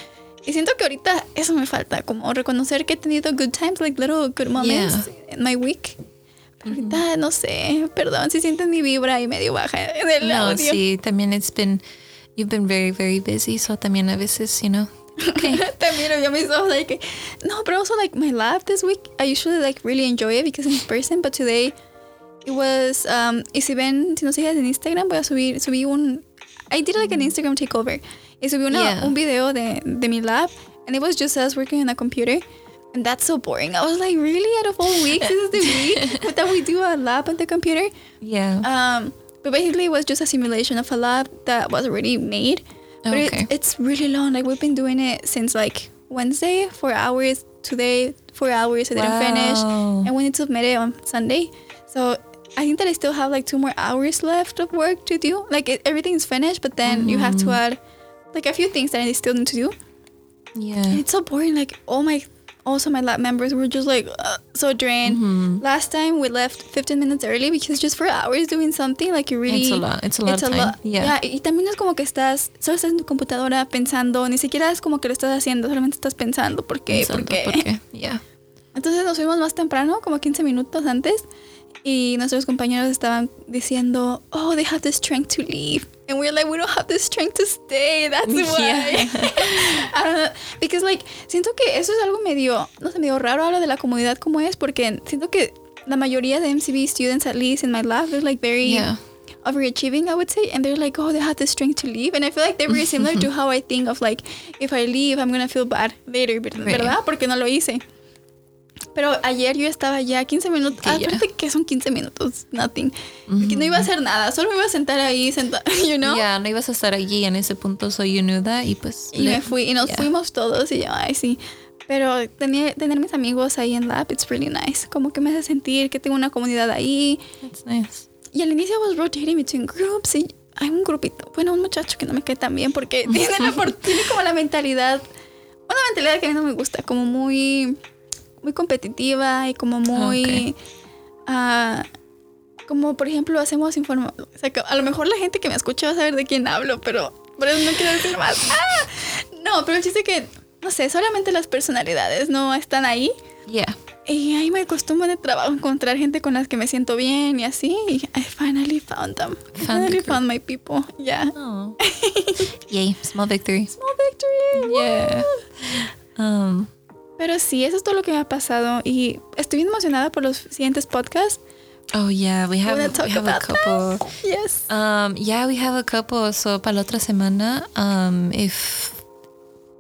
Y siento que ahorita eso me falta, como reconocer que he tenido good times, like little good moments in my week. Pero ahorita no sé, perdón si sienten mi vibra y medio baja del No, audio. sí, también it's been, you've been very, very busy. So también a veces, you know. Okay. También yo mis ojos like no, but also like my lab this week, I usually like really enjoy it because it's in person, but today it was um y si ven, si no sigues en Instagram voy a subir subí un I did like an Instagram takeover. Y subí una, Yeah. un video de, de mi lab and it was just us working on a computer. And that's so boring. I was like, really? Out of all weeks, this is the week that we do a lab on the computer? Yeah. Um, but basically, it was just a simulation of a lab that was already made. But Okay. it, it's really long. Like we've been doing it since like Wednesday, four hours. Today, four hours. I didn't finish, and we need to submit it on Sunday. So I think that I still have like two more hours left of work to do. Like it, everything's finished, but then you have to add like a few things that I still need to do. yeah. And it's so boring. Like all my, also my lab members were just like uh, so drained. Mm-hmm. Last time we left 15 minutes early because just for hours doing something like you really. It's a lot. It's a lot it's a time. lot. Yeah. Y también es como que estás, solo estás en tu computadora pensando, ni siquiera es como que lo estás haciendo, solamente estás pensando por qué, por Pensando, qué. ¿por qué? Yeah. Entonces nos fuimos más temprano, como 15 minutos antes, y nuestros compañeros estaban diciendo, oh, they have the strength to leave. And we're like, we don't have the strength to stay. That's why. Yeah. I don't know. Because, like, siento que eso es algo medio, no sé, medio raro hablo de la comunidad como es, porque siento que la mayoría de MCB students, at least in my lab, they're like very Yeah. overachieving, I would say. And they're like, oh, they have the strength to leave. And I feel like they're very similar to how I think of, like, if I leave, I'm going to feel bad later, ¿ver- Right. ¿verdad? Porque no lo hice. Pero ayer yo estaba ya 15 minutos. Que ya. Aparte que son 15 minutos, nothing. Porque no iba a hacer nada, solo me iba a sentar ahí, sentada, you know? Yeah, no ibas a estar allí en ese punto, so you knew that. Y pues. Y me fui, y nos yeah. fuimos todos, y yo, ay, sí. Pero tener, tener mis amigos ahí en lab, it's really nice. Como que me hace sentir que tengo una comunidad ahí. That's nice. Y al inicio I was rotating between groups y hay un grupito, bueno, un muchacho que no me cae tan bien porque tiene, la, tiene como la mentalidad, una mentalidad que a mí no me gusta, como muy, muy competitiva y como muy, ah, como por ejemplo hacemos informa, o sea, que a lo mejor la gente que me escucha va a saber de quién hablo, pero por eso no quiero decir más. ¡Ah! No, pero el chiste que, no sé, solamente las personalidades no están ahí. Yeah. Y ahí me acostumbro de trabajo encontrar gente con las que me siento bien y así. Y I finally found them. I finally found my people. Yeah. Oh. Yay. Small victory. Small victory. Yeah. Um. Pero sí, eso es todo lo que me ha pasado. Y estoy emocionada por los siguientes podcasts. Oh yeah, we have we have a couple. Yes. Um, yeah, we have a couple. So para la otra semana, um, if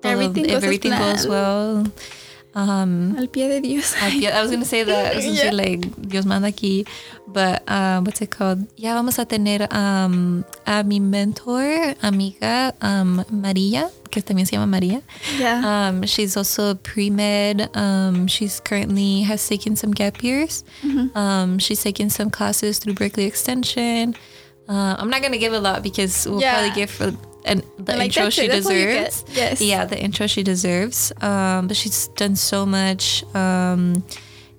Everything if goes as everything goes well, um, Al pie de Dios. I, feel- I was gonna say that. I was gonna say, Yeah. like Dios manda aquí, but um, what's it called? Ya vamos a tener um, a mi mentor, amiga um, María, que también se llama María. Yeah. Um, she's also pre med. Um, she's currently has taken some gap years. Mm-hmm. Um, she's taken some classes through Berkeley Extension. Uh, I'm not gonna give a lot because we'll Yeah. probably give for an, the Like, intro she it, that's what you get. deserves. Yes. Yeah, the intro she deserves. Um, but she's done so much.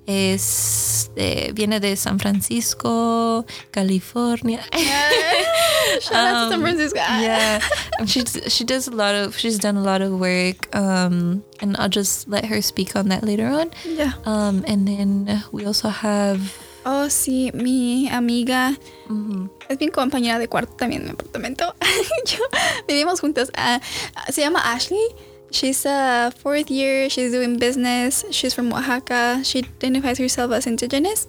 Es de- viene de San Francisco, California. Shout out to San Um, Francisco. Ah. yeah she she does a lot of she's done a lot of work um and i'll just let her speak on that later on Yeah. um and then we also have Oh, sí, mi amiga Mhm. es mi compañera de cuarto también en mi apartamento. Yo, vivimos juntas. Ah, se llama Ashley. She's a fourth year. She's doing business. She's from Oaxaca. She identifies herself as indigenous.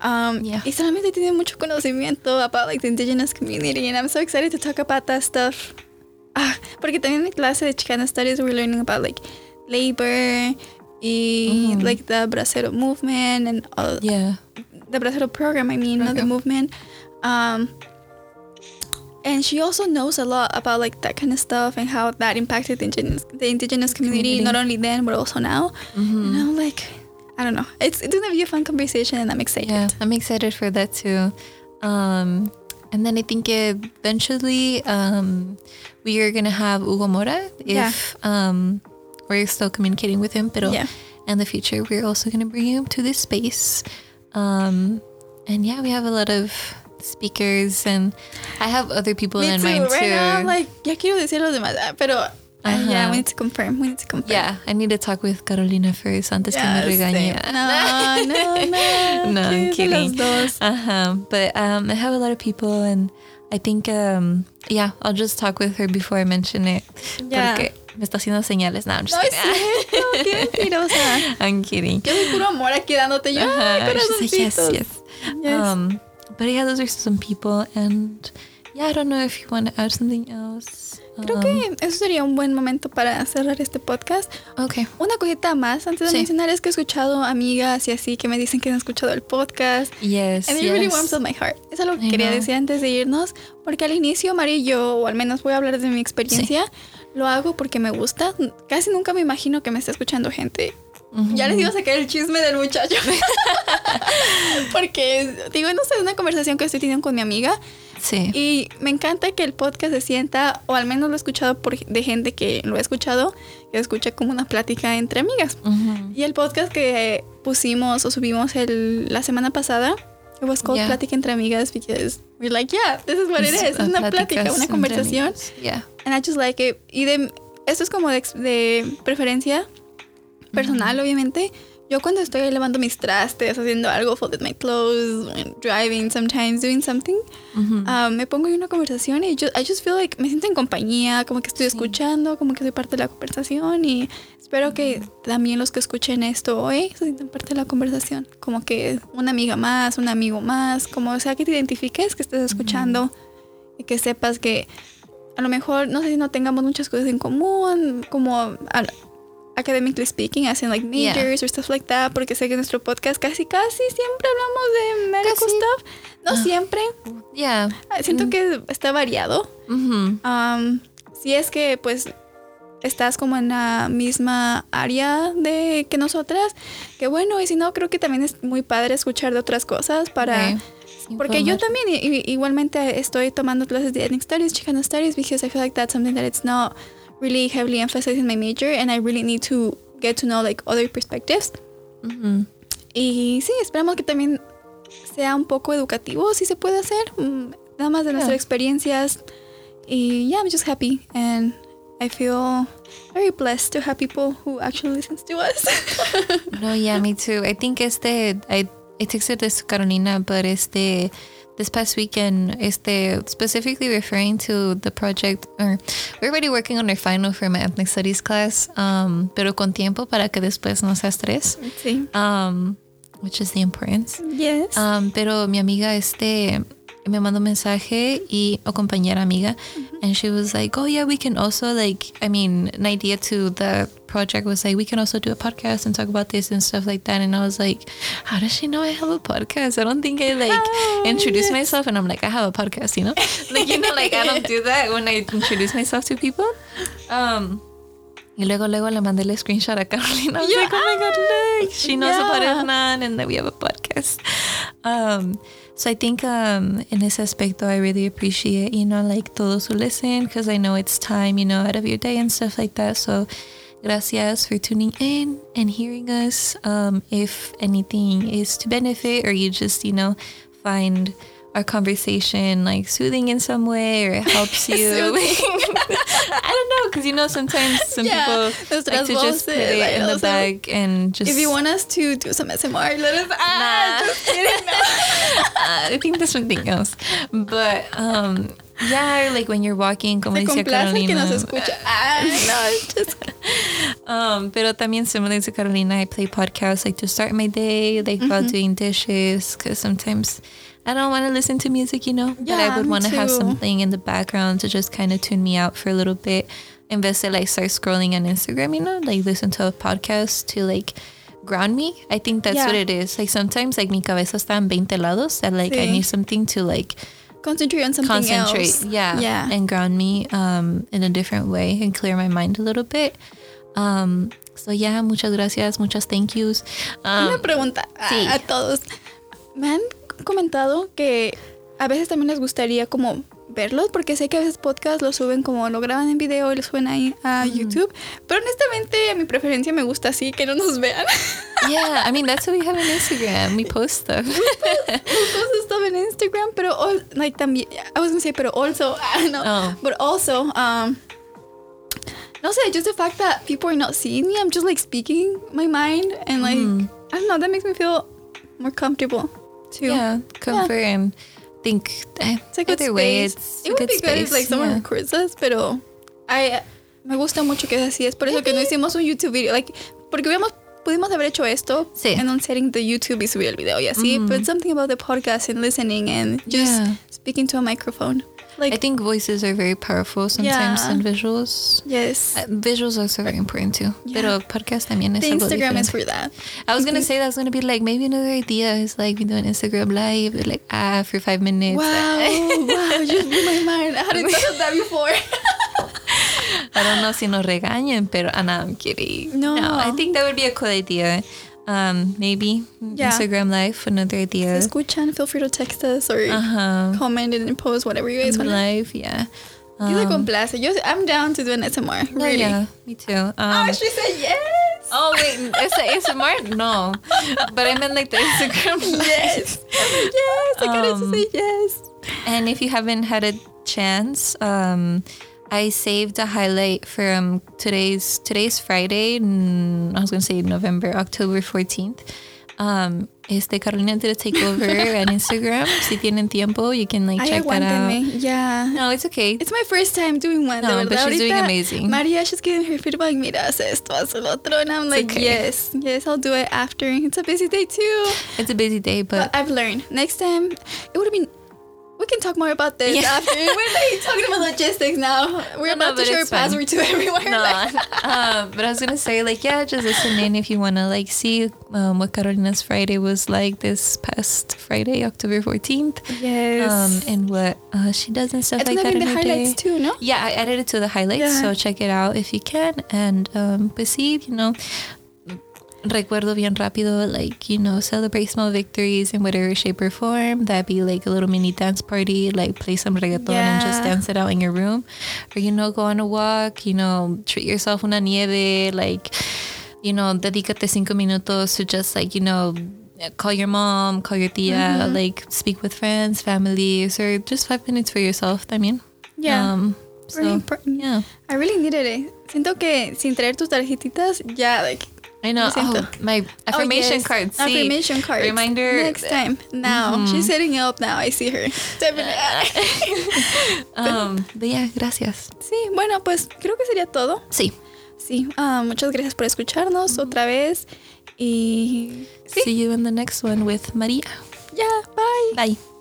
Um, Yeah. Y solamente tiene mucho conocimiento about like the indigenous community, and I'm so excited to talk about that stuff. Ah, porque también en clase de Chicana Studies we're learning about like labor y Mhm. like the bracero movement and all Yeah. the bracero program. I mean, not the movement. Um, and she also knows a lot about like that kind of stuff and how that impacted the indigenous, the indigenous community, Community. not only then but also now. Mhm. And I'm like, I don't know. It's it's gonna be a fun conversation, and I'm excited. Yeah, I'm excited for that too. Um, and then I think eventually um, we are gonna have Hugo Mora Yeah. if um, we're still communicating with him. Pero Yeah. in the future, we're also gonna bring him to this space. Um, and yeah, we have a lot of speakers, and I have other people Me in too. mind Right too. now, I'm like, ya quiero decir los demás, ah, pero uh, yeah, Ajá. we need to confirm. We need to confirm. yeah, I need to talk with Carolina first antes que me regañe. No, no, no. No, I'm ¿Qué kidding. Uh-huh. But um, I have a lot of people, and I think, um, yeah, I'll just talk with her before I mention it. Yeah. Porque me está haciendo señales. No, I'm just No es kidding. cierto, qué mentirosa. I'm kidding. Yo soy puro amor aquí dándote yo. Uh-huh. Ay, She's like, yes, yes. Yes. Um, but yeah, those are some people, and yeah, I don't know if you want to add something else. Creo Um, que eso sería un buen momento para cerrar este podcast. Okay. Una cosita más antes de Sí. mencionar es que he escuchado amigas y así que me dicen que han escuchado el podcast. Yes. And it really yes. warms up my heart. Eso es lo que I quería know. decir antes de irnos. Porque al inicio, María y yo, o al menos voy a hablar de mi experiencia, lo hago porque me gusta. Casi nunca me imagino que me está escuchando gente. Ya les iba a sacar el chisme del muchacho. porque, digo, no sé, es una conversación que estoy teniendo con mi amiga. Sí. Y me encanta que el podcast se sienta, o al menos lo he escuchado por, de gente que lo ha escuchado, que escucha como una plática entre amigas. Mhm. Y el podcast que pusimos o subimos el, la semana pasada, it was called Yeah. Plática entre amigas because we're like, yeah, this is what it is. Es uh, una plática, una conversación. Yeah. And I just like it. Y de, esto es como de, de preferencia personal, obviamente. Yo cuando estoy lavando mis trastes, haciendo algo, folded my clothes, driving sometimes, doing something. Ah, me pongo en una conversación y yo, I just feel like me siento en compañía, como que estoy Sí. escuchando, como que soy parte de la conversación y espero que también los que escuchen esto hoy se sientan parte de la conversación, como que una amiga más, un amigo más, como sea que te identifiques, que estés escuchando y que sepas que a lo mejor, no sé si no tengamos muchas cosas en común, como a- academically speaking, as in like Yeah. majors or stuff like that, porque sé que en nuestro podcast casi, casi siempre hablamos de medical Casi. stuff. No Ah. siempre, Yeah. Ah, Siento que está variado. Mhm. Am, si es que pues estás como en la misma área de que nosotras, que bueno, y si no, creo que también es muy padre escuchar de otras cosas para... Porque yo también igualmente estoy tomando clases de Ethnic Studies, Chicano Studies, because I feel like that's something that it's not really heavily emphasized in my major and I really need to get to know like other perspectives. Y sí, esperamos que también sea un poco educativo, si se puede hacer, mm, nada más de Yeah. nuestras experiencias. Y yeah, I'm just happy and I feel very blessed to have people who actually listens to us. No, yeah, me too. I think este, I, I texted this to Carolina, but este, this past weekend, este, specifically referring to the project, or we're already working on our final for my ethnic studies class, um, pero con tiempo para que después no sea estrés, sí. um, which is the importance. Yes. Um, pero mi amiga este me mandó un mensaje y o compañera amiga and she was like oh yeah we can also like I mean an idea to the project was like we can also do a podcast and talk about this and stuff like that and I was like how does she know I have a podcast I don't think I like Oh, introduce yes. myself and I'm like I have a podcast you know like you know like I don't do that when I introduce myself to people um Y luego, luego le mandé el screenshot a Carolina. I was Yeah. like, oh my God, look. She knows about Yeah. Hernan and that we have a podcast. Um, so I think um, in ese aspecto, I really appreciate, you know, like todos who listen because I know it's time, you know, out of your day and stuff like that. So gracias for tuning in and hearing us. Um, if anything is to benefit or you just, you know, find our conversation like soothing in some way or it helps you. I don't know because you know sometimes some Yeah, people like to just put it like, in the bag and just. If you want us to do some SMR, let us. Ah, Nah. just kidding. No. I think that's something else, but um, yeah, like when you're walking, como Se complace el que Carolina. nos escucha. Ah, no, just Um, pero también similar to Carolina, I play podcasts like to start my day, like while doing dishes, because sometimes I don't want to listen to music, you know. but I would want to have something in the background to just kind of tune me out for a little bit. In vez like start scrolling on Instagram, you know, like listen to a podcast to like ground me. I think that's Yeah. what it is. Like sometimes like mi cabeza está en 20 lados and like I need something to like concentrate on something concentrate else. yeah Yeah. and ground me um in a different way and clear my mind a little bit um so yeah muchas gracias muchas thank yous Una um, pregunta a- sí. a todos. Me han comentado que a veces también les gustaría como verlos, porque sé que a veces podcast lo suben como lo graban en video y lo suben ahí a YouTube. Pero honestamente, a mi preferencia me gusta así, que no nos vean. yeah i mean that's what we have on instagram we post stuff Todos están en Instagram, pero like, también, I was gonna say, pero also, ah, no, Oh. but also, um, no sé, just the fact that people are not seeing me, I'm just like speaking my mind, and like, Mm-hmm. I don't know, that makes me feel more comfortable too. yeah comfort and think eh, It's a good either way it's It would be good if like someone yeah. records us, pero I, me gusta mucho que así. Es por eso que no hicimos un YouTube video. Like, porque hubiéramos, pudimos haber hecho esto Sí. en un setting de YouTube y subir el video y así. But something about the podcast and listening and just Yeah. speaking to a microphone. Like, i think voices are very powerful sometimes Yeah. than visuals yes. Uh, visuals are also very important too Yeah. pero podcast también es the algo Instagram is for that. I was gonna say that's gonna be like maybe another idea is like we do an Instagram live like ah for five minutes. Wow, wow, you just blew my mind. I hadn't thought of that before. I don't know si nos regañen, pero ah, no, I'm kidding. No. No. I think that would be a cool idea. Um, maybe Yeah. Instagram live, another idea. Escuchan, feel free to text us or Uh-huh. comment and post whatever you guys want. Live, yeah. Yo se Um, complace. Yo, I'm down to do an SMR. yeah, Really. yeah, me too. Um, Ah, she said yes. oh wait, is it ASMR? No, but I meant like the Instagram. live. Yes. yes. I gotta Um, say yes. And if you haven't had a chance, um, I saved a highlight from today's today's Friday. I was gonna say November, October fourteenth. Um, este Carolina did a takeover on Instagram. Si tienen tiempo, you can like check that out. Yeah. No, it's okay. It's my first time doing one. No, but she's doing amazing. Maria, she's getting her feedback. Mira, haz esto, haz el otro. And I'm like, okay. yes, yes, I'll do it after. It's a busy day too. It's a busy day, But but I've learned. Next time, it would have been. We can talk more about this Yeah. after. We're like talking about logistics now. We're No, no, about to share password to everywhere. no. uh, but I was gonna say like yeah, just listen in if you wanna like see um, what Carolina's Friday was like this past Friday, October fourteenth. yes. um, and what uh, she does and stuff it's like that in the her highlights day. too, no? Yeah, I added it to the highlights, Yeah. so check it out if you can. And um, pues sí, you know, recuerdo bien rápido, like you know, celebrate small victories in whatever shape or form. That'd be like a little mini dance party, like play some reggaeton and just dance it out in your room, or you know, go on a walk. You know, treat yourself una nieve, like you know, dedícate cinco minutos to just like you know call your mom, call your tia, Mm-hmm. like speak with friends, families, or just five minutes for yourself. I mean. Yeah. Um, so, important. yeah. I really needed it. Siento que sin traer tus tarjetitas, ya, like, I know. Oh, my affirmation oh, yes. card. Sí. Affirmation card. Reminder. Next time. Now. She's setting it up now. I see her. Um, but yeah, gracias. sí, bueno, pues creo que sería todo. Sí. Sí, ah, muchas gracias por escucharnos otra vez. Y sí, See you in the next one with Maria. ya, bye. Bye.